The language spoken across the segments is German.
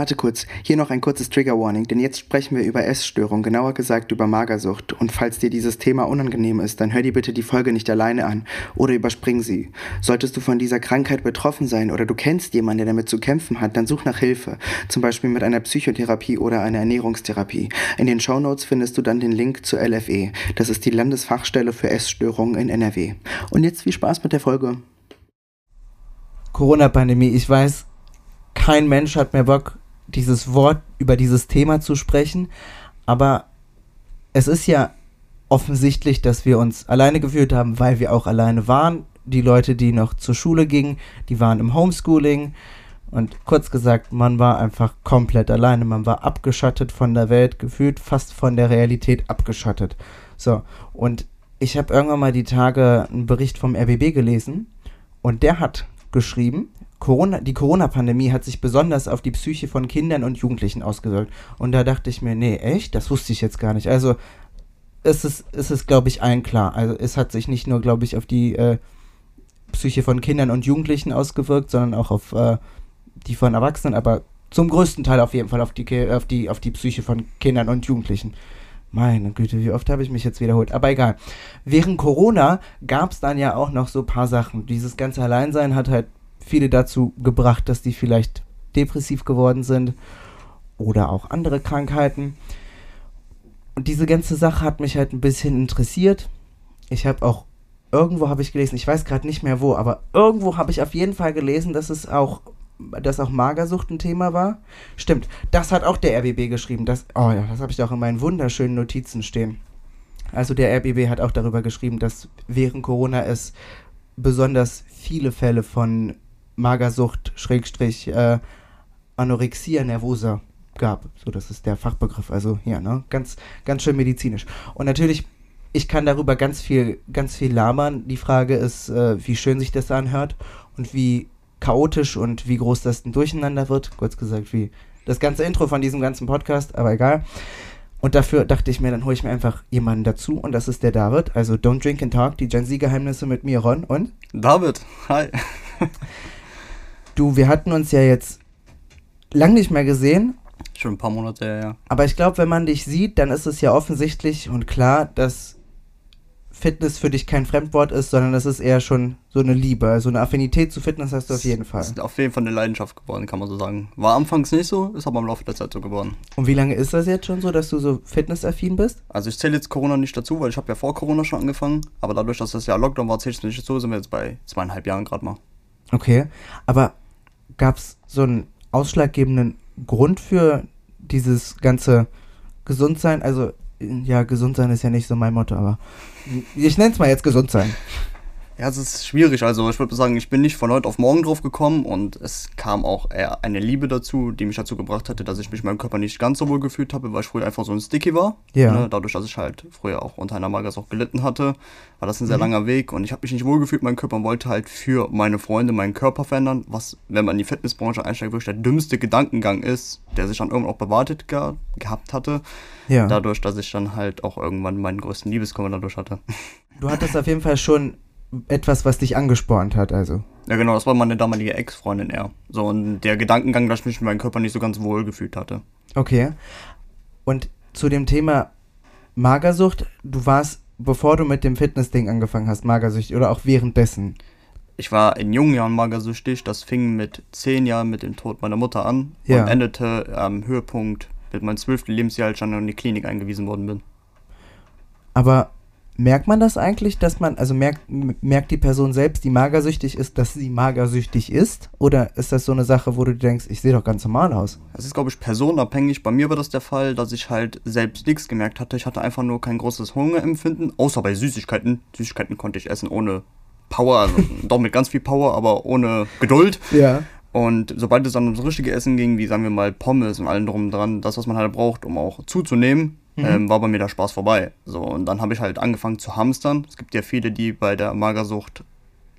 Warte kurz, hier noch ein kurzes Trigger Warning, denn jetzt sprechen wir über Essstörung, genauer gesagt über Magersucht. Und falls dir dieses Thema unangenehm ist, dann hör dir bitte die Folge nicht alleine an oder überspring sie. Solltest du von dieser Krankheit betroffen sein oder du kennst jemanden, der damit zu kämpfen hat, dann such nach Hilfe, zum Beispiel mit einer Psychotherapie oder einer Ernährungstherapie. In den Show Notes findest du dann den Link zur LFE, das ist die Landesfachstelle für Essstörungen in NRW. Und jetzt viel Spaß mit der Folge. Corona-Pandemie, ich weiß, kein Mensch hat mehr Bock, dieses Wort über dieses Thema zu sprechen, aber es ist ja offensichtlich, dass wir uns alleine gefühlt haben, weil wir auch alleine waren. Die Leute, die noch zur Schule gingen, die waren im Homeschooling. Und kurz gesagt, man war einfach komplett alleine. Man war abgeschottet von der Welt, gefühlt fast von der Realität abgeschottet. So, und ich habe irgendwann mal die Tage einen Bericht vom RBB gelesen und der hat geschrieben, Corona, die Corona-Pandemie hat sich besonders auf die Psyche von Kindern und Jugendlichen ausgewirkt. Und da dachte ich mir, nee, echt? Das wusste ich jetzt gar nicht. Also es ist, es ist, glaube ich, allen klar. Also es hat sich nicht nur, glaube ich, auf die äh, Psyche von Kindern und Jugendlichen ausgewirkt, sondern auch auf äh, die von Erwachsenen, aber zum größten Teil auf jeden Fall auf die, auf die, auf die Psyche von Kindern und Jugendlichen. Meine Güte, wie oft habe ich mich jetzt wiederholt? Aber egal. Während Corona gab es dann ja auch noch so ein paar Sachen. Dieses ganze Alleinsein hat halt viele dazu gebracht, dass die vielleicht depressiv geworden sind oder auch andere Krankheiten. Und diese ganze Sache hat mich halt ein bisschen interessiert. Ich habe auch irgendwo habe ich gelesen, ich weiß gerade nicht mehr wo, aber irgendwo habe ich auf jeden Fall gelesen, dass es auch dass auch Magersucht ein Thema war. Stimmt, das hat auch der RBB geschrieben. Das, oh ja, das habe ich auch in meinen wunderschönen Notizen stehen. Also der RBB hat auch darüber geschrieben, dass während Corona es besonders viele Fälle von Magersucht, Schrägstrich, äh, Anorexia nervosa gab. So, das ist der Fachbegriff. Also, ja, ne? Ganz, ganz schön medizinisch. Und natürlich, ich kann darüber ganz viel, ganz viel labern. Die Frage ist, äh, wie schön sich das anhört und wie chaotisch und wie groß das ein Durcheinander wird. Kurz gesagt, wie das ganze Intro von diesem ganzen Podcast, aber egal. Und dafür dachte ich mir, dann hole ich mir einfach jemanden dazu und das ist der David. Also Don't Drink and Talk, die Gen Z-Geheimnisse mit mir, Ron und David, hi. Du, wir hatten uns ja jetzt lang nicht mehr gesehen. Schon ein paar Monate, ja, ja. Aber ich glaube, wenn man dich sieht, dann ist es ja offensichtlich und klar, dass Fitness für dich kein Fremdwort ist, sondern das ist eher schon so eine Liebe. Also eine Affinität zu Fitness hast du auf jeden Fall. Das ist auf jeden Fall eine Leidenschaft geworden, kann man so sagen. War anfangs nicht so, ist aber im Laufe der Zeit so geworden. Und wie lange ist das jetzt schon so, dass du so fitnessaffin bist? Also ich zähle jetzt Corona nicht dazu, weil ich habe ja vor Corona schon angefangen. Aber dadurch, dass das ja Lockdown war, zähle ich es nicht dazu, sind wir jetzt bei zweieinhalb Jahren gerade mal. Okay, aber gab es so einen ausschlaggebenden Grund für dieses ganze Gesundsein? Also, ja, Gesundsein ist ja nicht so mein Motto, aber ich nenne es mal jetzt Gesundsein. Ja, es ist schwierig. Also ich würde sagen, ich bin nicht von heute auf morgen drauf gekommen und es kam auch eher eine Liebe dazu, die mich dazu gebracht hatte, dass ich mich meinem Körper nicht ganz so wohl gefühlt habe, weil ich früher einfach so ein Sticky war. Ja. Ne? Dadurch, dass ich halt früher auch unter einer Magersucht gelitten hatte, war das ein sehr mhm. langer Weg und ich habe mich nicht wohl gefühlt. Mein Körper wollte halt für meine Freunde meinen Körper verändern, was, wenn man in die Fitnessbranche einsteigt, wirklich der dümmste Gedankengang ist, der sich dann irgendwann auch bewahrtet ge gehabt hatte. Ja. Dadurch, dass ich dann halt auch irgendwann meinen größten Liebeskummer dadurch hatte. Du hattest auf jeden Fall schon etwas, was dich angespornt hat, also. Ja, genau, das war meine damalige Ex-Freundin eher. So, und der Gedankengang, dass ich mich mit meinem Körper nicht so ganz wohl gefühlt hatte. Okay. Und zu dem Thema Magersucht, du warst, bevor du mit dem Fitness-Ding angefangen hast, magersüchtig oder auch währenddessen? Ich war in jungen Jahren magersüchtig. Das fing mit zehn Jahren mit dem Tod meiner Mutter an ja. und endete am Höhepunkt mit meinem zwölften Lebensjahr, als ich dann in die Klinik eingewiesen worden bin. Aber Merkt man das eigentlich, dass man, also merkt, merkt die Person selbst, die magersüchtig ist, dass sie magersüchtig ist? Oder ist das so eine Sache, wo du denkst, ich sehe doch ganz normal aus? Das ist, glaube ich, personenabhängig. Bei mir war das der Fall, dass ich halt selbst nichts gemerkt hatte. Ich hatte einfach nur kein großes Hungerempfinden, außer bei Süßigkeiten. Süßigkeiten konnte ich essen ohne Power, also doch mit ganz viel Power, aber ohne Geduld. Ja. Und sobald es dann ums richtige Essen ging, wie sagen wir mal Pommes und allem drum dran, das, was man halt braucht, um auch zuzunehmen, mhm. ähm, war bei mir der Spaß vorbei. So, und dann habe ich halt angefangen zu hamstern. Es gibt ja viele, die bei der Magersucht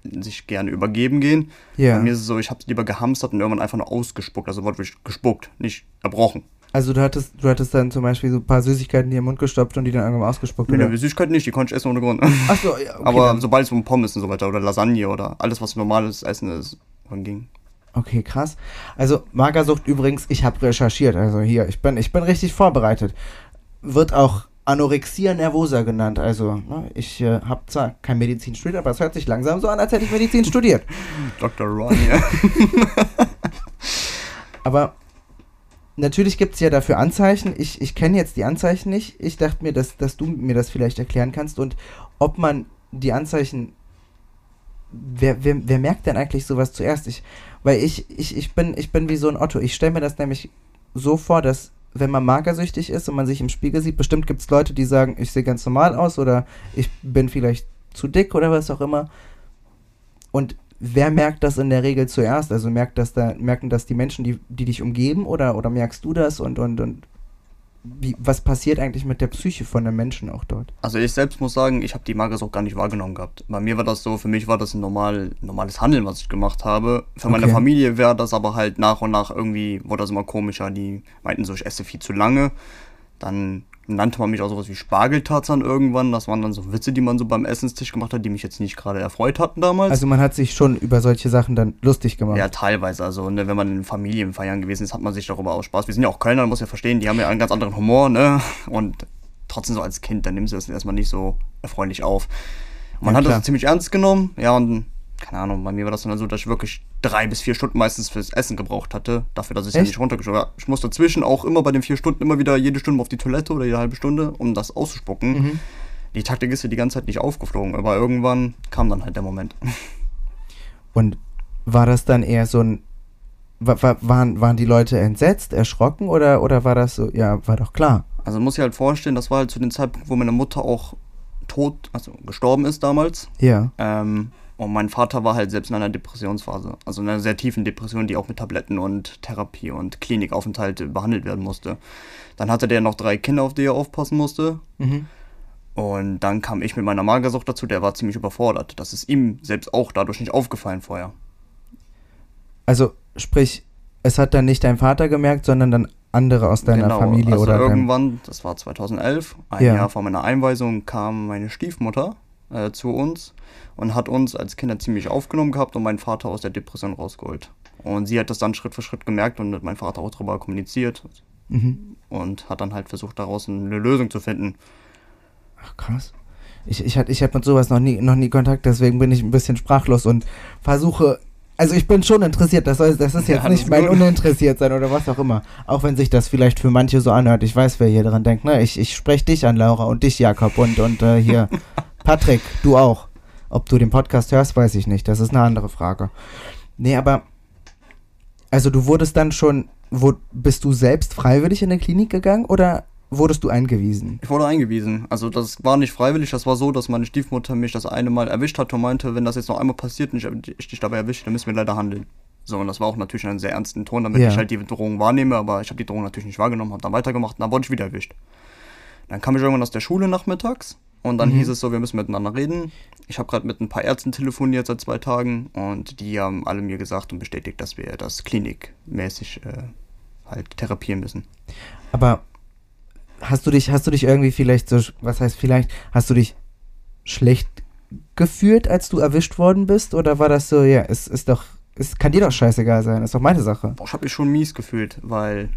sich gerne übergeben gehen. Ja. Bei mir ist es so, ich habe es lieber gehamstert und irgendwann einfach nur ausgespuckt, also wortwörtlich gespuckt, nicht erbrochen. Also du hattest, du hattest dann zum Beispiel so ein paar Süßigkeiten in den Mund gestopft und die dann irgendwann ausgespuckt, oder? Nee, Süßigkeiten nicht, die konnte ich essen ohne Grund. Ach ja, okay, Aber dann. sobald es um Pommes und so weiter oder Lasagne oder alles, was normales Essen ist, dann ging. Okay, krass. Also Magersucht übrigens, ich habe recherchiert, also hier, ich bin, ich bin richtig vorbereitet. Wird auch Anorexia nervosa genannt. Also, ne, ich äh, habe zwar kein Medizin studiert, aber es hört sich langsam so an, als hätte ich Medizin studiert. Dr. Ron, ja. aber natürlich gibt es ja dafür Anzeichen. Ich, ich kenne jetzt die Anzeichen nicht. Ich dachte mir, dass, dass du mir das vielleicht erklären kannst und ob man die Anzeichen. Wer, wer, wer merkt denn eigentlich sowas zuerst? Ich, weil ich, ich, ich, bin, ich bin wie so ein Otto. Ich stelle mir das nämlich so vor, dass wenn man magersüchtig ist und man sich im Spiegel sieht, bestimmt gibt es Leute, die sagen, ich sehe ganz normal aus oder ich bin vielleicht zu dick oder was auch immer. Und wer merkt das in der Regel zuerst? Also merkt das da, merken das die Menschen, die, die dich umgeben oder, oder merkst du das und, und, und wie, was passiert eigentlich mit der Psyche von den Menschen auch dort? Also ich selbst muss sagen, ich habe die Magersucht gar nicht wahrgenommen gehabt. Bei mir war das so, für mich war das ein normal, normales Handeln, was ich gemacht habe. Für okay. meine Familie wäre das aber halt nach und nach irgendwie, wurde das immer komischer. Die meinten so, ich esse viel zu lange. Dann nannte man mich auch sowas wie Spargeltarzan irgendwann. Das waren dann so Witze, die man so beim Essenstisch gemacht hat, die mich jetzt nicht gerade erfreut hatten damals. Also man hat sich schon über solche Sachen dann lustig gemacht. Ja, teilweise. Also ne, wenn man in Familienfeiern gewesen ist, hat man sich darüber auch Spaß. Wir sind ja auch Kölner, muss ja verstehen, die haben ja einen ganz anderen Humor, ne? Und trotzdem so als Kind, dann nimmst du das erstmal nicht so erfreulich auf. man ja, hat das ziemlich ernst genommen, ja, und keine Ahnung, bei mir war das dann so, dass ich wirklich drei bis vier Stunden meistens fürs Essen gebraucht hatte, dafür, dass ich ja nicht runtergeschoben habe. Ich musste dazwischen auch immer bei den vier Stunden immer wieder jede Stunde auf die Toilette oder jede halbe Stunde, um das auszuspucken. Mhm. Die Taktik ist ja die ganze Zeit nicht aufgeflogen, aber irgendwann kam dann halt der Moment. Und war das dann eher so ein war, waren, waren die Leute entsetzt, erschrocken oder, oder war das so, ja, war doch klar? Also muss ich halt vorstellen, das war halt zu dem Zeitpunkt, wo meine Mutter auch tot, also gestorben ist damals. Ja. Ähm, und mein Vater war halt selbst in einer Depressionsphase, also in einer sehr tiefen Depression, die auch mit Tabletten und Therapie und Klinikaufenthalt behandelt werden musste. Dann hatte der noch drei Kinder, auf die er aufpassen musste. Mhm. Und dann kam ich mit meiner Magersucht dazu, der war ziemlich überfordert. Das ist ihm selbst auch dadurch nicht aufgefallen vorher. Also, sprich, es hat dann nicht dein Vater gemerkt, sondern dann andere aus deiner genau, Familie also oder irgendwann, das war 2011, ein ja. Jahr vor meiner Einweisung, kam meine Stiefmutter äh, zu uns und hat uns als Kinder ziemlich aufgenommen gehabt und meinen Vater aus der Depression rausgeholt. Und sie hat das dann Schritt für Schritt gemerkt und mit meinem Vater auch darüber kommuniziert mhm. und hat dann halt versucht, daraus eine Lösung zu finden. Ach krass. Ich, ich ich hab mit sowas noch nie, noch nie Kontakt, deswegen bin ich ein bisschen sprachlos und versuche. Also ich bin schon interessiert, das, soll, das ist jetzt ja, nicht mein. Uninteressiert sein oder was auch immer. Auch wenn sich das vielleicht für manche so anhört. Ich weiß, wer hier dran denkt. Ne? Ich, ich spreche dich an, Laura, und dich, Jakob, und, und äh, hier Patrick, du auch. Ob du den Podcast hörst, weiß ich nicht. Das ist eine andere Frage. Nee, aber. Also, du wurdest dann schon. Wo, bist du selbst freiwillig in der Klinik gegangen oder wurdest du eingewiesen? Ich wurde eingewiesen. Also, das war nicht freiwillig. Das war so, dass meine Stiefmutter mich das eine Mal erwischt hat und meinte, wenn das jetzt noch einmal passiert und ich, ich dich dabei erwische, dann müssen wir leider handeln. So, und das war auch natürlich einen sehr ernsten Ton, damit ja. ich halt die Drohung wahrnehme, aber ich habe die Drohung natürlich nicht wahrgenommen, habe dann weitergemacht und dann wurde ich wieder erwischt. Dann kam ich irgendwann aus der Schule nachmittags und dann mhm. hieß es so, wir müssen miteinander reden. Ich habe gerade mit ein paar Ärzten telefoniert seit zwei Tagen und die haben alle mir gesagt und bestätigt, dass wir das klinikmäßig äh, halt therapieren müssen. Aber hast du dich, hast du dich irgendwie vielleicht so, was heißt vielleicht, hast du dich schlecht gefühlt, als du erwischt worden bist? Oder war das so, ja, es ist doch, es kann dir doch scheißegal sein, ist doch meine Sache. Boah, ich habe mich schon mies gefühlt, weil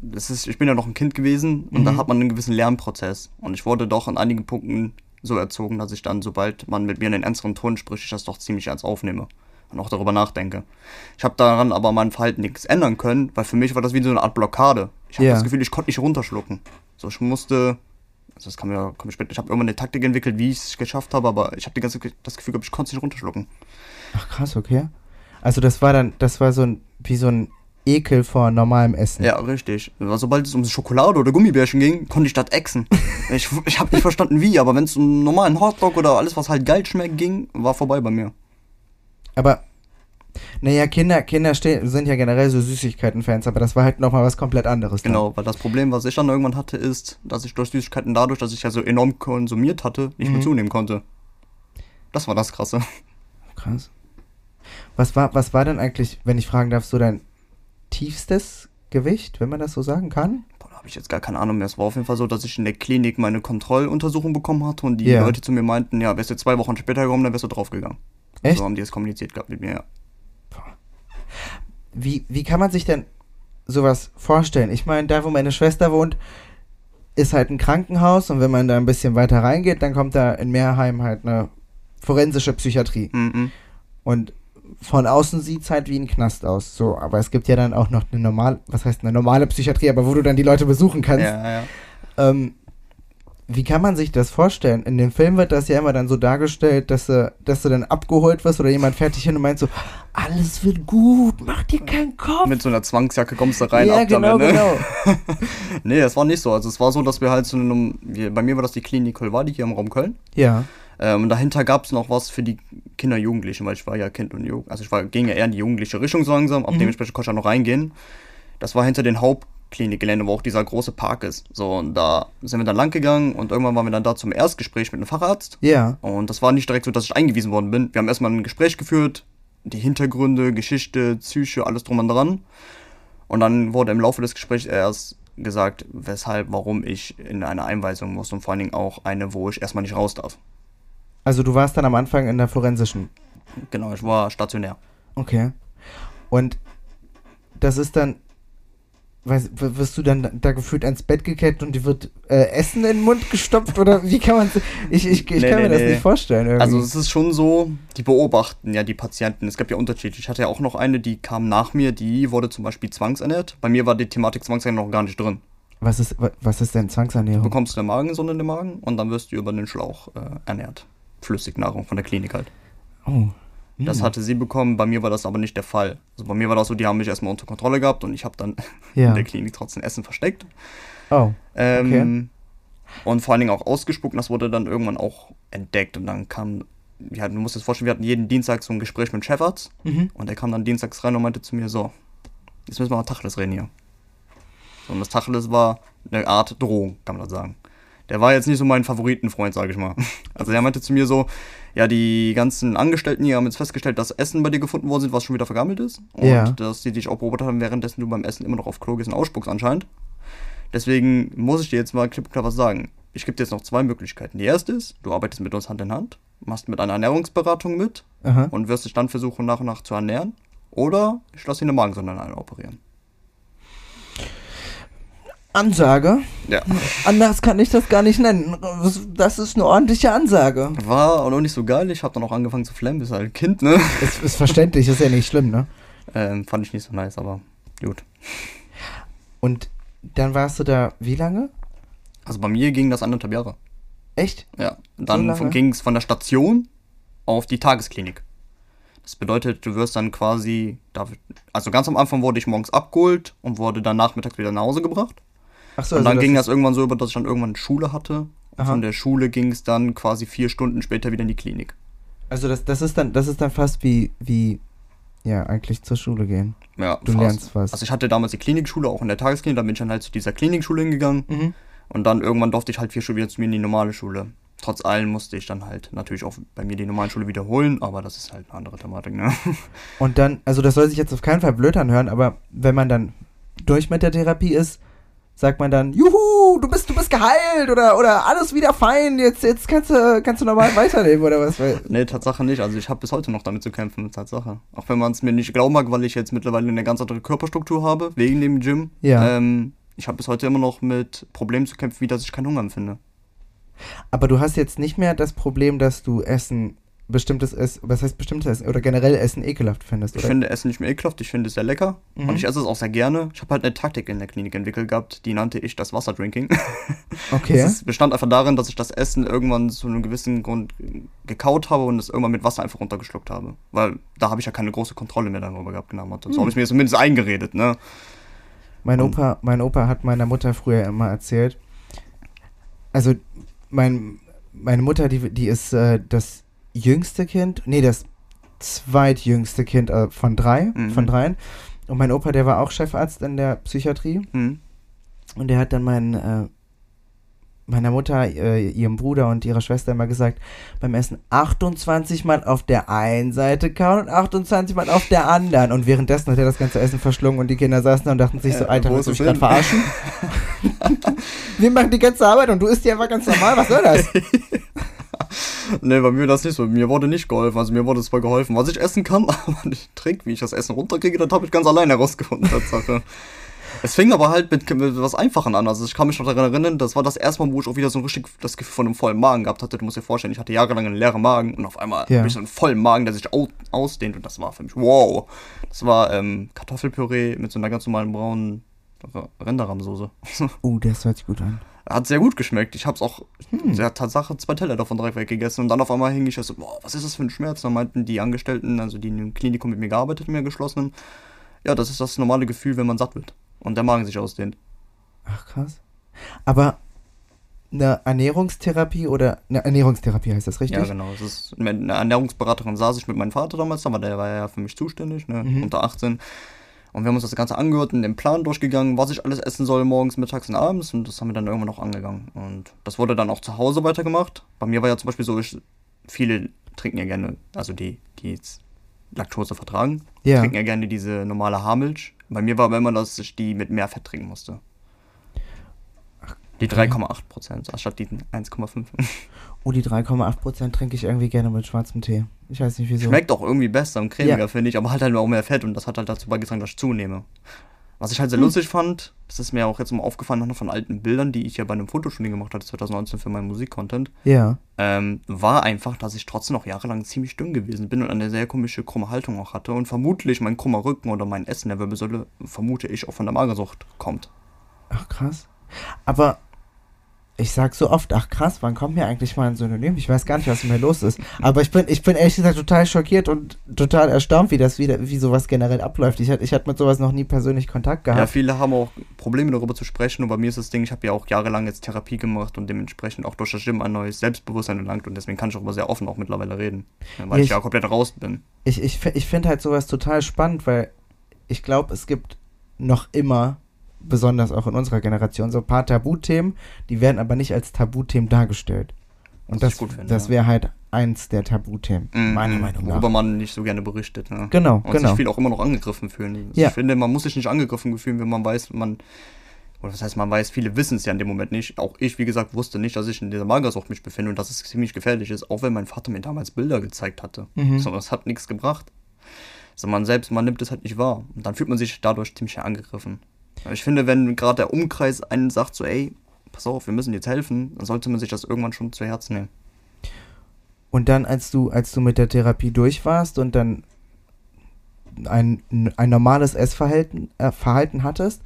das ist, ich bin ja noch ein Kind gewesen und mhm. da hat man einen gewissen Lernprozess. Und ich wurde doch an einigen Punkten so erzogen, dass ich dann, sobald man mit mir in den ernsteren Ton spricht, ich das doch ziemlich ernst aufnehme und auch darüber nachdenke. Ich habe daran aber mein Verhalten nichts ändern können, weil für mich war das wie so eine Art Blockade. Ich habe yeah. das Gefühl, ich konnte nicht runterschlucken. So, ich musste, also das kann mir, kann mir später, ich habe irgendwann eine Taktik entwickelt, wie ich es geschafft habe, aber ich habe das Gefühl, ich konnte es nicht runterschlucken. Ach krass, okay. Also das war dann, das war so ein, wie so ein Ekel vor normalem Essen. Ja, richtig. Sobald es um Schokolade oder Gummibärchen ging, konnte ich das exen. ich ich habe nicht verstanden wie, aber wenn es um normalen Hotdog oder alles, was halt geil schmeckt, ging, war vorbei bei mir. Aber, naja, Kinder, Kinder sind ja generell so Süßigkeiten-Fans, aber das war halt nochmal was komplett anderes. Dann. Genau, weil das Problem, was ich dann irgendwann hatte, ist, dass ich durch Süßigkeiten dadurch, dass ich ja so enorm konsumiert hatte, nicht mhm. mehr zunehmen konnte. Das war das Krasse. Krass. Was war, was war denn eigentlich, wenn ich fragen darf, so dein tiefstes Gewicht, wenn man das so sagen kann? Boah, da habe ich jetzt gar keine Ahnung mehr. Es war auf jeden Fall so, dass ich in der Klinik meine Kontrolluntersuchung bekommen hatte und die yeah. Leute zu mir meinten, ja, wärst du zwei Wochen später gekommen, dann wärst du draufgegangen. Echt? So haben die es kommuniziert gehabt mit mir, ja. wie, wie kann man sich denn sowas vorstellen? Ich meine, da wo meine Schwester wohnt, ist halt ein Krankenhaus und wenn man da ein bisschen weiter reingeht, dann kommt da in Meerheim halt eine forensische Psychiatrie. Mhm. Und von außen sieht es halt wie ein Knast aus. So, aber es gibt ja dann auch noch eine normale, was heißt eine normale Psychiatrie, aber wo du dann die Leute besuchen kannst. Ja, ja. Ähm, wie kann man sich das vorstellen? In dem Film wird das ja immer dann so dargestellt, dass du, dass du dann abgeholt wirst oder jemand fertig hin und meint so, alles wird gut, mach dir keinen Kopf. Mit so einer Zwangsjacke kommst du rein, ja, ab genau, damit, ne? genau. Nee, das war nicht so. Also es war so, dass wir halt so einem, bei mir war das die Klinik Kolwadi hier im Raum Köln. Ja, Ähm, und dahinter gab es noch was für die Kinder Jugendlichen, weil ich war ja Kind und Jugend. Also ich war, ging ja eher in die jugendliche Richtung so langsam, aber Mhm. dementsprechend konnte ich auch noch reingehen. Das war hinter den Hauptklinikgelände, wo auch dieser große Park ist. So, und da sind wir dann lang gegangen und irgendwann waren wir dann da zum Erstgespräch mit einem Facharzt. ja, Und das war nicht direkt so, dass ich eingewiesen worden bin. Wir haben erstmal ein Gespräch geführt, die Hintergründe, Geschichte, Psyche, alles drum und dran. Und dann wurde im Laufe des Gesprächs erst gesagt, weshalb, warum ich in eine Einweisung muss und vor allen Dingen auch eine, wo ich erstmal nicht raus darf. Also du warst dann am Anfang in der forensischen. Genau, ich war stationär. Okay. Und das ist dann, weiß, wirst du dann da gefühlt ans Bett gekettet und dir wird äh, Essen in den Mund gestopft oder wie kann man ich, ich, ich Nee, kann mir nee, das nee. nicht vorstellen. Irgendwie. Also es ist schon so, die beobachten ja die Patienten. Es gibt ja Unterschiede. Ich hatte ja auch noch eine, die kam nach mir, die wurde zum Beispiel zwangsernährt. Bei mir war die Thematik Zwangsernährung noch gar nicht drin. was ist wa- was ist denn Du Zwangsernährung? bekommst eine Magensonde in den Magen und dann wirst du über den Schlauch äh, ernährt. Flüssignahrung von der Klinik halt. Oh. Das hatte sie bekommen, bei mir war das aber nicht der Fall. Also bei mir war das so, die haben mich erstmal unter Kontrolle gehabt und ich habe dann Ja. in der Klinik trotzdem Essen versteckt. Oh. Ähm, Und vor allen Dingen auch ausgespuckt und das wurde dann irgendwann auch entdeckt und dann kam, ja, du musst dir das vorstellen, wir hatten jeden Dienstag so ein Gespräch mit Chefarzt Mhm. und der kam dann dienstags rein und meinte zu mir so, jetzt müssen wir mal Tacheles reden hier. So, Und das Tacheles war eine Art Drohung, kann man das sagen. Der war jetzt nicht so mein Favoritenfreund, sage ich mal. Also er meinte zu mir so, ja, die ganzen Angestellten hier haben jetzt festgestellt, dass Essen bei dir gefunden worden sind, was schon wieder vergammelt ist. Und Ja. dass die dich auch beobachtet haben, währenddessen du beim Essen immer noch auf Klo gehst und ausspuckst anscheinend. Deswegen muss ich dir jetzt mal klipp und klar was sagen. Ich gebe dir jetzt noch zwei Möglichkeiten. Die erste ist, du arbeitest mit uns Hand in Hand, machst mit einer Ernährungsberatung mit Aha. und wirst dich dann versuchen, nach und nach zu ernähren. Oder ich lasse dir eine Magensonde operieren. Ansage. Ja. Anders kann ich das gar nicht nennen. Das ist eine ordentliche Ansage. War auch noch nicht so geil. Ich habe dann auch angefangen zu flammen, bist halt ein Kind, ne? Ist, ist verständlich, ist ja nicht schlimm, ne? Ähm, fand ich nicht so nice, aber gut. Und dann warst du da wie lange? Also bei mir ging das anderthalb Jahre. Echt? Ja. Dann lange? ging es von der Station auf die Tagesklinik. Das bedeutet, du wirst dann quasi, also ganz am Anfang wurde ich morgens abgeholt und wurde dann nachmittags wieder nach Hause gebracht. Achso, und dann das ging das irgendwann so über, dass ich dann irgendwann Schule hatte. Und Aha. von der Schule ging es dann quasi vier Stunden später wieder in die Klinik. Also das, das ist dann, das ist dann fast wie, wie, ja, eigentlich zur Schule gehen. Ja, Du lernst was. Also ich hatte damals die Klinikschule, auch in der Tagesklinik, dann bin ich dann halt zu dieser Klinikschule hingegangen. Mhm. Und dann irgendwann durfte ich halt vier Stunden wieder zu mir in die normale Schule. Trotz allem musste ich dann halt natürlich auch bei mir die normale Schule wiederholen, aber das ist halt eine andere Thematik, ne? Und dann, also das soll sich jetzt auf keinen Fall blöd anhören, aber wenn man dann durch mit der Therapie ist, sagt man dann, juhu, du bist, du bist geheilt oder, oder alles wieder fein, jetzt, jetzt kannst du, kannst du normal weiterleben oder was? Nee, Tatsache nicht. Also ich habe bis heute noch damit zu kämpfen, Tatsache. Auch wenn man es mir nicht glauben mag, weil ich jetzt mittlerweile eine ganz andere Körperstruktur habe, wegen dem Gym. Ja. Ähm, ich habe bis heute immer noch mit Problemen zu kämpfen, wie dass ich keinen Hunger empfinde. aber du hast jetzt nicht mehr das Problem, dass du Essen, bestimmtes Essen, was heißt bestimmtes Essen oder generell Essen ekelhaft findest, Ich oder? finde Essen nicht mehr ekelhaft, ich finde es sehr lecker. Mhm. Und ich esse es auch sehr gerne. Ich habe halt eine Taktik in der Klinik entwickelt gehabt, die nannte ich das Wasserdrinking. okay. Es bestand einfach darin, dass ich das Essen irgendwann zu einem gewissen Grund gekaut habe und es irgendwann mit Wasser einfach runtergeschluckt habe. Weil da habe ich ja keine große Kontrolle mehr darüber gehabt. Genau. So habe ich mir zumindest eingeredet, ne? Mein Und- Opa, mein Opa hat meiner Mutter früher immer erzählt. Also mein, meine Mutter, die, die ist äh, das jüngste Kind, nee, das zweitjüngste Kind äh, von drei, Mhm. von dreien. Und mein Opa, der war auch Chefarzt in der Psychiatrie. Hm. Und der hat dann mein, äh, meiner Mutter, äh, ihrem Bruder und ihrer Schwester immer gesagt, beim Essen 28 Mal auf der einen Seite kauen und 28 Mal auf der anderen. Und währenddessen hat er das ganze Essen verschlungen und die Kinder saßen da und dachten sich so, Ja, Alter, willst du mich gerade verarschen? Wir machen die ganze Arbeit und du isst die einfach ganz normal, was soll das? nee, bei mir das nicht so. Mir wurde nicht geholfen. Also mir wurde zwar geholfen, was ich essen kann, aber nicht Trick, wie ich das Essen runterkriege, das habe ich ganz allein herausgefunden, Tatsache. Es fing aber halt mit, mit was Einfachen an. Also ich kann mich noch daran erinnern, das war das erste Mal, wo ich auch wieder so ein richtig das Gefühl von einem vollen Magen gehabt hatte. Du musst dir vorstellen, ich hatte jahrelang einen leeren Magen und auf einmal Ja. habe ich so einen vollen Magen, der sich au ausdehnt und das war für mich wow. Das war ähm, Kartoffelpüree mit so einer ganz normalen braunen R- Rinderrahmsoße. Uh, das hört sich gut an. Hat sehr gut geschmeckt. Ich hab's auch, der Tatsache, zwei Teller davon direkt weggegessen. Und dann auf einmal hing ich so, boah, was ist das für ein Schmerz? Dann meinten die Angestellten, also die in dem Klinikum mit mir gearbeitet, in mir geschlossenen, ja, das ist das normale Gefühl, wenn man satt wird. Und der Magen sich ausdehnt. Ach, krass. Aber eine Ernährungstherapie oder eine Ernährungstherapie heißt das richtig? Ja, genau. Es ist mit einer Ernährungsberaterin saß ich mit meinem Vater damals, aber der war ja für mich zuständig, ne, Mhm. unter 18. Und wir haben uns das Ganze angehört und den Plan durchgegangen, was ich alles essen soll, morgens, mittags und abends. Und das haben wir dann irgendwann noch angegangen. Und das wurde dann auch zu Hause weitergemacht. Bei mir war ja zum Beispiel so, ich, viele trinken ja gerne, also die, die jetzt Laktose vertragen, Ja. trinken ja gerne diese normale Haarmilch. Bei mir war aber immer, dass ich die mit mehr Fett trinken musste. Die 3,8 Prozent, anstatt die 1,5. Oh, die 3,8% trinke ich irgendwie gerne mit schwarzem Tee. Ich weiß nicht wieso. Schmeckt auch irgendwie besser und cremiger, Ja. finde ich, aber halt halt auch mehr Fett und das hat halt dazu beigetragen, dass ich zunehme. Was ich halt Hm. sehr lustig fand, das ist mir auch jetzt mal aufgefallen anhand von alten Bildern, die ich ja bei einem Fotoshooting gemacht hatte 2019 für meinen Musikcontent, Ja. ähm, war einfach, dass ich trotzdem noch jahrelang ziemlich dünn gewesen bin und eine sehr komische krumme Haltung auch hatte und vermutlich mein krummer Rücken oder mein Essen der Wirbelsäule, vermute ich, auch von der Magersucht kommt. Ach, krass. Aber ich sag so oft, ach krass, wann kommt mir eigentlich mal ein Synonym? Ich weiß gar nicht, was mit mir los ist. Aber ich bin, ich bin ehrlich gesagt total schockiert und total erstaunt, wie das wieder, wie sowas generell abläuft. Ich hatte, ich hatte mit sowas noch nie persönlich Kontakt Ja, gehabt. viele haben auch Probleme darüber zu sprechen und bei mir ist das Ding, ich habe ja auch jahrelang jetzt Therapie gemacht und dementsprechend auch durch das Gym ein neues Selbstbewusstsein erlangt und deswegen kann ich auch immer sehr offen auch mittlerweile reden, ja, weil Ja, ich ich- ja komplett raus bin. Ich, ich, ich finde halt sowas total spannend, weil ich glaube, es gibt noch immer, besonders auch in unserer Generation, so ein paar Tabuthemen, die werden aber nicht als Tabuthemen dargestellt. Und das, das wäre halt eins der Tabuthemen, meiner Mhm, Meinung Worüber nach. man nicht so gerne berichtet. Ne? Genau, Und genau. sich viel auch immer noch angegriffen fühlen. Ja. Ich finde, man muss sich nicht angegriffen fühlen, wenn man weiß, man. Oder was heißt, man weiß, viele wissen es ja in dem Moment nicht. Auch ich, wie gesagt, wusste nicht, dass ich in dieser Magersucht mich befinde und dass es ziemlich gefährlich ist, auch wenn mein Vater mir damals Bilder gezeigt hatte. Mhm. So, das hat nichts gebracht. Also man selbst, man nimmt es halt nicht wahr. Und dann fühlt man sich dadurch ziemlich angegriffen. Ich finde, wenn gerade der Umkreis einen sagt, so, ey, pass auf, wir müssen jetzt helfen, dann sollte man sich das irgendwann schon zu Herzen nehmen. Und dann, als du, als du mit der Therapie durch warst und dann ein, ein normales Essverhalten äh, Verhalten hattest,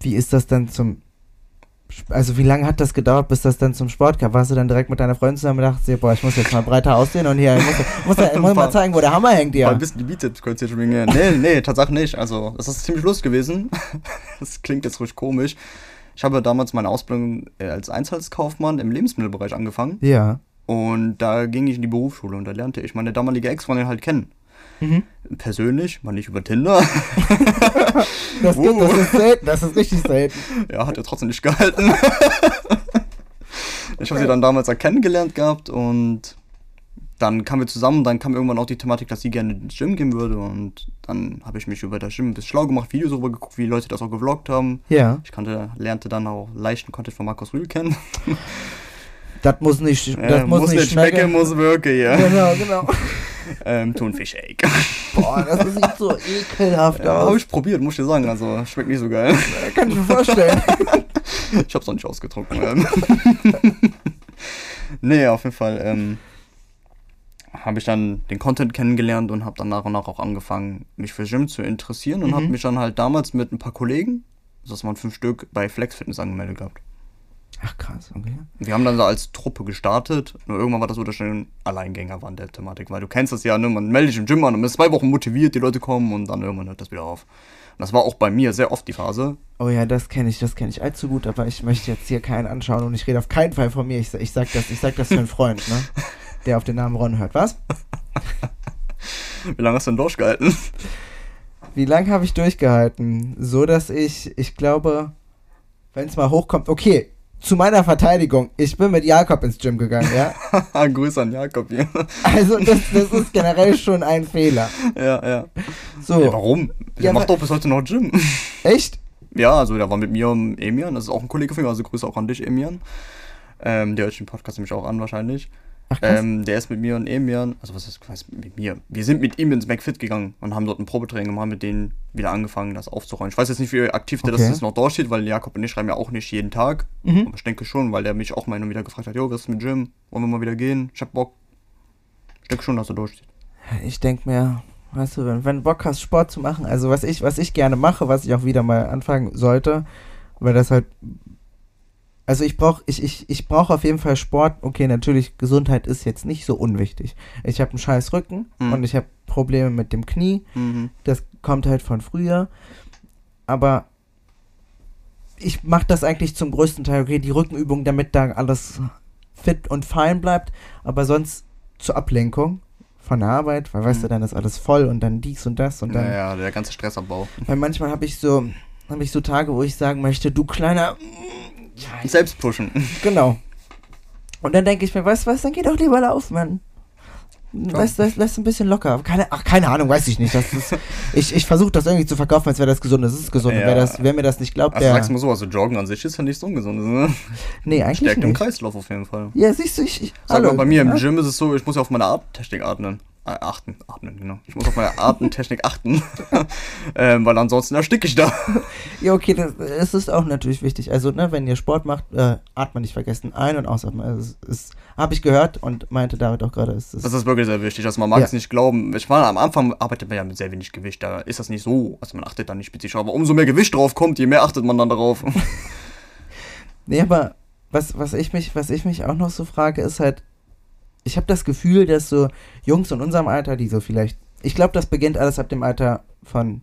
wie ist das dann zum also wie lange hat das gedauert, bis das dann zum Sport kam? Warst du dann direkt mit deiner Freundin zusammen und dachtest boah, ich muss jetzt mal breiter aussehen und hier, ich muss, muss, ich muss mal zeigen, wo der Hammer hängt Ja. Ein bisschen die Bizeps kurz hier schwingen. Nee, nee, Tatsache nicht. Also, das ist ziemlich lustig gewesen. Das klingt jetzt ruhig komisch. Ich habe damals meine Ausbildung äh, als Einzelhandelskaufmann im Lebensmittelbereich angefangen. Ja. Und da ging ich in die Berufsschule und da lernte ich meine damalige Ex-Freundin halt kennen. Mhm. Persönlich, mal nicht über Tinder. Das, gibt, das Uh. ist selten, das ist richtig selten. ja, hat ja trotzdem nicht gehalten. ich habe sie dann damals kennengelernt gehabt und dann kamen wir zusammen, dann kam irgendwann auch die Thematik, dass sie gerne ins Gym gehen würde und dann habe ich mich über das Gym ein bisschen schlau gemacht, Videos darüber geguckt, wie Leute das auch gevloggt haben. Ja. Ich kannte, lernte dann auch leichten Content von Markus Rühl kennen. Das muss nicht, das Äh, muss, nicht schmecken. muss wirken, ja. Genau, genau. ähm, Thunfisch-Shake. Boah, das sieht so ekelhaft Ja, habe aus. ich probiert, muss ich dir sagen, also schmeckt nicht so geil. Kann ich mir vorstellen. Ich hab's noch nicht ausgetrunken. Ähm. nee, auf jeden Fall ähm, habe ich dann den Content kennengelernt und habe dann nach und nach auch angefangen, mich für Gym zu interessieren und Mhm. habe mich dann halt damals mit ein paar Kollegen, das waren fünf Stück, bei Flex Fitness angemeldet gehabt. Ach krass, okay. Wir haben dann so als Truppe gestartet, nur irgendwann war das so, ich ein Alleingänger war in der Thematik, weil du kennst das ja, ne? man meldet sich im Gym an und ist zwei Wochen motiviert, die Leute kommen und dann irgendwann hört das wieder auf. Und das war auch bei mir sehr oft die Phase. Oh ja, das kenne ich, das kenne ich allzu gut, aber ich möchte jetzt hier keinen anschauen und ich rede auf keinen Fall von mir. Ich, ich sag das, ich sag das für einen Freund, ne? Der auf den Namen Ron hört. Was? Wie lange hast du denn durchgehalten? Wie lange habe ich durchgehalten? So, dass ich, ich glaube, wenn es mal hochkommt, okay, zu meiner Verteidigung, ich bin mit Jakob ins Gym gegangen, ja? Grüße an Jakob hier. Also das, das ist generell schon ein Fehler. ja, ja. So, Ja, warum? Der Ja, macht doch bis heute noch Gym. echt? ja, also der war mit mir und Emian, das ist auch ein Kollege von mir, also Grüße auch an dich, Emian. Ähm, der hört den Podcast nämlich auch an wahrscheinlich. Ach, ähm, der ist mit mir und Emian, also was ist was, mit mir? Wir sind mit ihm ins McFit gegangen und haben dort ein Probetraining gemacht, mit denen wieder angefangen, das aufzuräumen. Ich weiß jetzt nicht, wie aktiv der okay. das noch da steht, weil Jakob und ich schreiben ja auch nicht jeden Tag. Mhm. Aber ich denke schon, weil der mich auch mal wieder gefragt hat, jo, was ist mit Gym? Wollen wir mal wieder gehen? Ich hab Bock. Ich denke schon, dass er durchsteht. Ich denke mir, weißt du, wenn, wenn du Bock hast, Sport zu machen, also was ich, was ich gerne mache, was ich auch wieder mal anfangen sollte, weil das halt also ich brauche ich, ich, ich brauch auf jeden Fall Sport. Okay, natürlich, Gesundheit ist jetzt nicht so unwichtig. Ich habe einen scheiß Rücken mhm. und ich habe Probleme mit dem Knie. Mhm. Das kommt halt von früher. Aber ich mache das eigentlich zum größten Teil, okay, die Rückenübung, damit da alles fit und fein bleibt. Aber sonst zur Ablenkung von der Arbeit, weil weißt du, mhm. dann ist alles voll und dann dies und das und dann. Ja, ja der ganze Stressabbau. Weil manchmal habe ich so, habe ich so Tage, wo ich sagen möchte, du kleiner ja, selbst pushen. Genau. Und dann denke ich mir, weißt du was, dann geh doch lieber laufen, Mann. Lass, lass, lass ein bisschen locker. Keine, ach, keine Ahnung, weiß ich nicht. Das ist, ich ich versuche das irgendwie zu verkaufen, als wäre das gesund. Das ist gesund. Ja. Wer, das, wer mir das nicht glaubt, der. sagst mal so, also Joggen an sich ist ja nicht so ungesund. Ne? Nee, eigentlich Stärkt nicht. im Kreislauf auf jeden Fall. Ja, siehst du, ich. ich Sag hallo, mal, bei mir im Gym ist es so, ich muss ja auf meine Atemtechnik atmen. Äh, achten, atmen, genau. Ich muss auf meine Atemtechnik achten, ähm, weil ansonsten ersticke ich da. ja, okay, das, das, ist auch natürlich wichtig. Also, ne, wenn ihr Sport macht, äh, atmen nicht vergessen, ein- und ausatmen. Also, ist, habe ich gehört und meinte David auch gerade. Das ist wirklich sehr wichtig. Also, man mag ja. es nicht glauben. Ich meine, am Anfang arbeitet man ja mit sehr wenig Gewicht. Da ist das nicht so, also man achtet da nicht spezifisch. Aber umso mehr Gewicht drauf kommt, je mehr achtet man dann darauf. nee, aber was, was, ich mich, was ich mich auch noch so frage, ist halt, ich habe das Gefühl, dass so Jungs in unserem Alter, die so vielleicht, ich glaube, das beginnt alles ab dem Alter von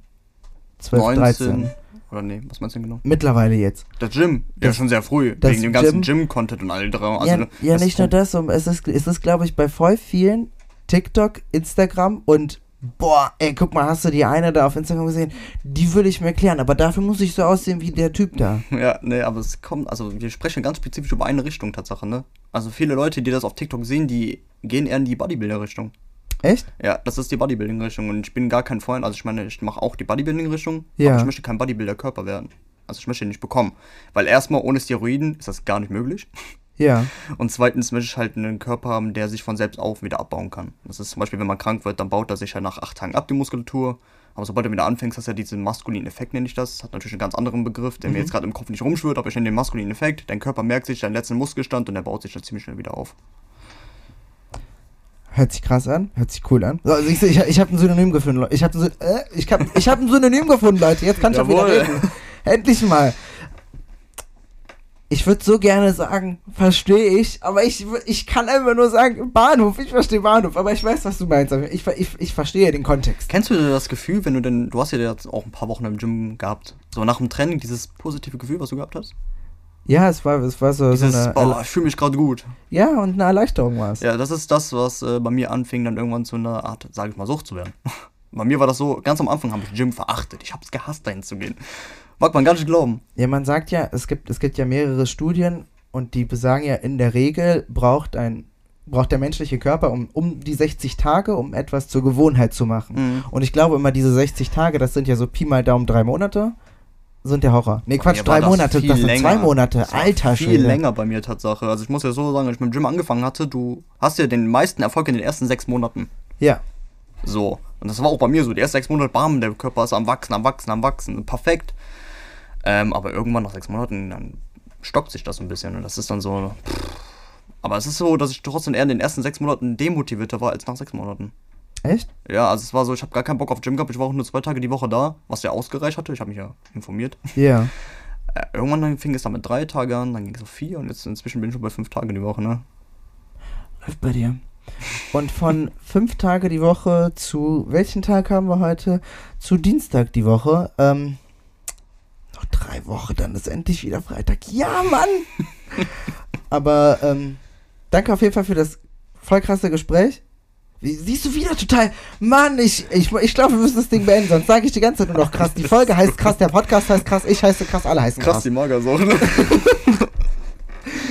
12, 19. 13. Oder nee, was meinst du denn genau? Mittlerweile jetzt. Das Gym, das, ja schon sehr früh, wegen dem ganzen Gym-Content und all drei. Also ja, ja nicht nur das, es ist, es ist glaube ich, bei voll vielen TikTok, Instagram und boah, ey, guck mal, hast du die eine da auf Instagram gesehen? Die würde ich mir erklären, aber dafür muss ich so aussehen wie der Typ da. Ja, nee, aber es kommt, also wir sprechen ganz spezifisch über eine Richtung Tatsache, ne? Also viele Leute, die das auf TikTok sehen, die gehen eher in die Bodybuilder-Richtung. Echt? Ja, das ist die Bodybuilding-Richtung und ich bin gar kein Freund, also ich meine, ich mache auch die Bodybuilding-Richtung, ja. aber ich möchte kein Bodybuilder-Körper werden. Also ich möchte ihn nicht bekommen. Weil erstmal ohne Steroiden ist das gar nicht möglich. Ja. Und zweitens möchte ich halt einen Körper haben, der sich von selbst auf wieder abbauen kann. Das ist zum Beispiel, wenn man krank wird, dann baut er sich halt nach acht Tagen ab, die Muskulatur. Aber sobald du wieder anfängst, hast du ja diesen maskulinen Effekt, nenne ich das. Hat natürlich einen ganz anderen Begriff, der mhm. mir jetzt gerade im Kopf nicht rumschwirrt, aber ich nenne den maskulinen Effekt. Dein Körper merkt sich deinen letzten Muskelstand und der baut sich dann ziemlich schnell wieder auf. Hört sich krass an, hört sich cool an. Also ich, ich, ich habe ein Synonym gefunden, Ich habe ein, äh, ich hab, ich hab ein Synonym gefunden, Leute. Jetzt kann ich auch wieder reden. Endlich mal ich würde so gerne sagen, verstehe ich, aber ich, ich kann einfach nur sagen, Bahnhof, ich verstehe Bahnhof, aber ich weiß, was du meinst. Ich, ich, ich verstehe den Kontext. Kennst du das Gefühl, wenn du denn, du hast ja jetzt auch ein paar Wochen im Gym gehabt, so nach dem Training, dieses positive Gefühl, was du gehabt hast? Ja, es war, es war so, Dieses, so eine. Boah, ich fühle mich gerade gut. Ja, und eine Erleichterung war es. Ja, das ist das, was äh, bei mir anfing, dann irgendwann zu einer Art, sage ich mal, Sucht zu werden. bei mir war das so, ganz am Anfang habe ich Gym verachtet. Ich habe es gehasst, dahin zu gehen. Mag man gar nicht glauben. Ja, man sagt ja, es gibt, es gibt ja mehrere Studien und die besagen ja, in der Regel braucht ein braucht der menschliche Körper um, um die 60 Tage, um etwas zur Gewohnheit zu machen. Mhm. Und ich glaube immer, diese 60 Tage, das sind ja so Pi mal Daumen drei Monate, sind der Horror. Nee, Quatsch, drei Monate, das sind länger. zwei Monate. Das Alter, Viel Schwede. länger bei mir Tatsache. Also ich muss ja so sagen, als ich mit dem Gym angefangen hatte, du hast ja den meisten Erfolg in den ersten sechs Monaten. Ja. So. Und das war auch bei mir so. Die ersten sechs Monate, bam, der Körper ist am Wachsen, am Wachsen, am Wachsen. Perfekt. Ähm, aber irgendwann nach sechs Monaten, dann stockt sich das ein bisschen. Und das ist dann so. Aber es ist so, dass ich trotzdem eher in den ersten sechs Monaten demotivierter war als nach sechs Monaten. Echt? Ja, also es war so, ich habe gar keinen Bock auf Gym gehabt. Ich war auch nur zwei Tage die Woche da, was ja ausgereicht hatte. Ich habe mich ja informiert. Ja. Yeah. Äh, irgendwann dann fing es dann mit drei Tagen an, dann ging es auf vier und jetzt inzwischen bin ich schon bei fünf Tagen die Woche, ne? Läuft bei dir. Und von fünf Tage die Woche zu welchen Tag haben wir heute? Zu Dienstag die Woche. Ähm, noch drei Wochen, dann ist endlich wieder Freitag. Ja, Mann! Aber ähm, danke auf jeden Fall für das voll krasse Gespräch. Siehst du wieder total. Mann, ich, ich, ich glaube, wir müssen das Ding beenden, sonst sage ich die ganze Zeit nur noch krass. Die Folge heißt krass, der Podcast heißt krass, ich heiße krass, alle heißen krass. Krass, die Magersäure.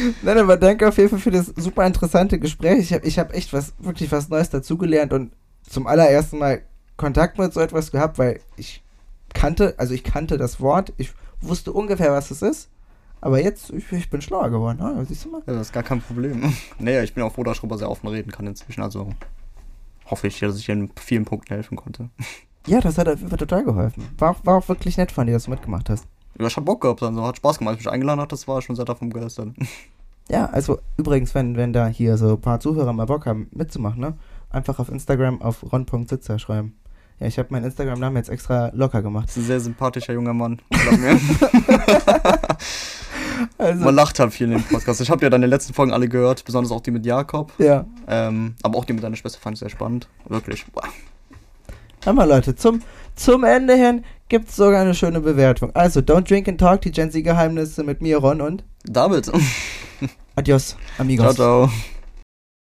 Nein, aber danke auf jeden Fall für das super interessante Gespräch. Ich habe ich hab echt was, wirklich was Neues dazugelernt und zum allerersten Mal Kontakt mit so etwas gehabt, weil ich kannte, also ich kannte das Wort, ich wusste ungefähr, was es ist, Aber jetzt, ich, ich bin schlauer geworden. Ah, siehst du mal? Ja, das ist gar kein Problem. naja, ich bin auch froh, dass ich darüber sehr offen reden kann inzwischen. Also hoffe ich, dass ich in vielen Punkten helfen konnte. Ja, das hat auf jeden Fall total geholfen. War auch, war auch wirklich nett von dir, dass du mitgemacht hast. Ja, ich hab Bock gehabt, also hat Spaß gemacht. Als ich mich eingeladen hat, das war schon sehr davon begeistert. Ja, also übrigens, wenn, wenn da hier so ein paar Zuhörer mal Bock haben, mitzumachen, ne? Einfach auf Instagram auf ron.sitzer schreiben. Ja, ich habe meinen Instagram-Namen jetzt extra locker gemacht. Das ist ein sehr sympathischer junger Mann. Glaub. Also, Man lacht halt viel in dem Podcast. Ich habe ja deine letzten Folgen alle gehört, besonders auch die mit Jakob. ja. Ähm, aber auch die mit deiner Schwester fand ich sehr spannend. Wirklich. Boah. Hör mal, Leute, zum, zum Ende hin gibt es sogar eine schöne Bewertung. Also, Don't Drink and Talk, die Gen Z-Geheimnisse mit mir, Ron und David. Adios, amigos. ciao, ciao.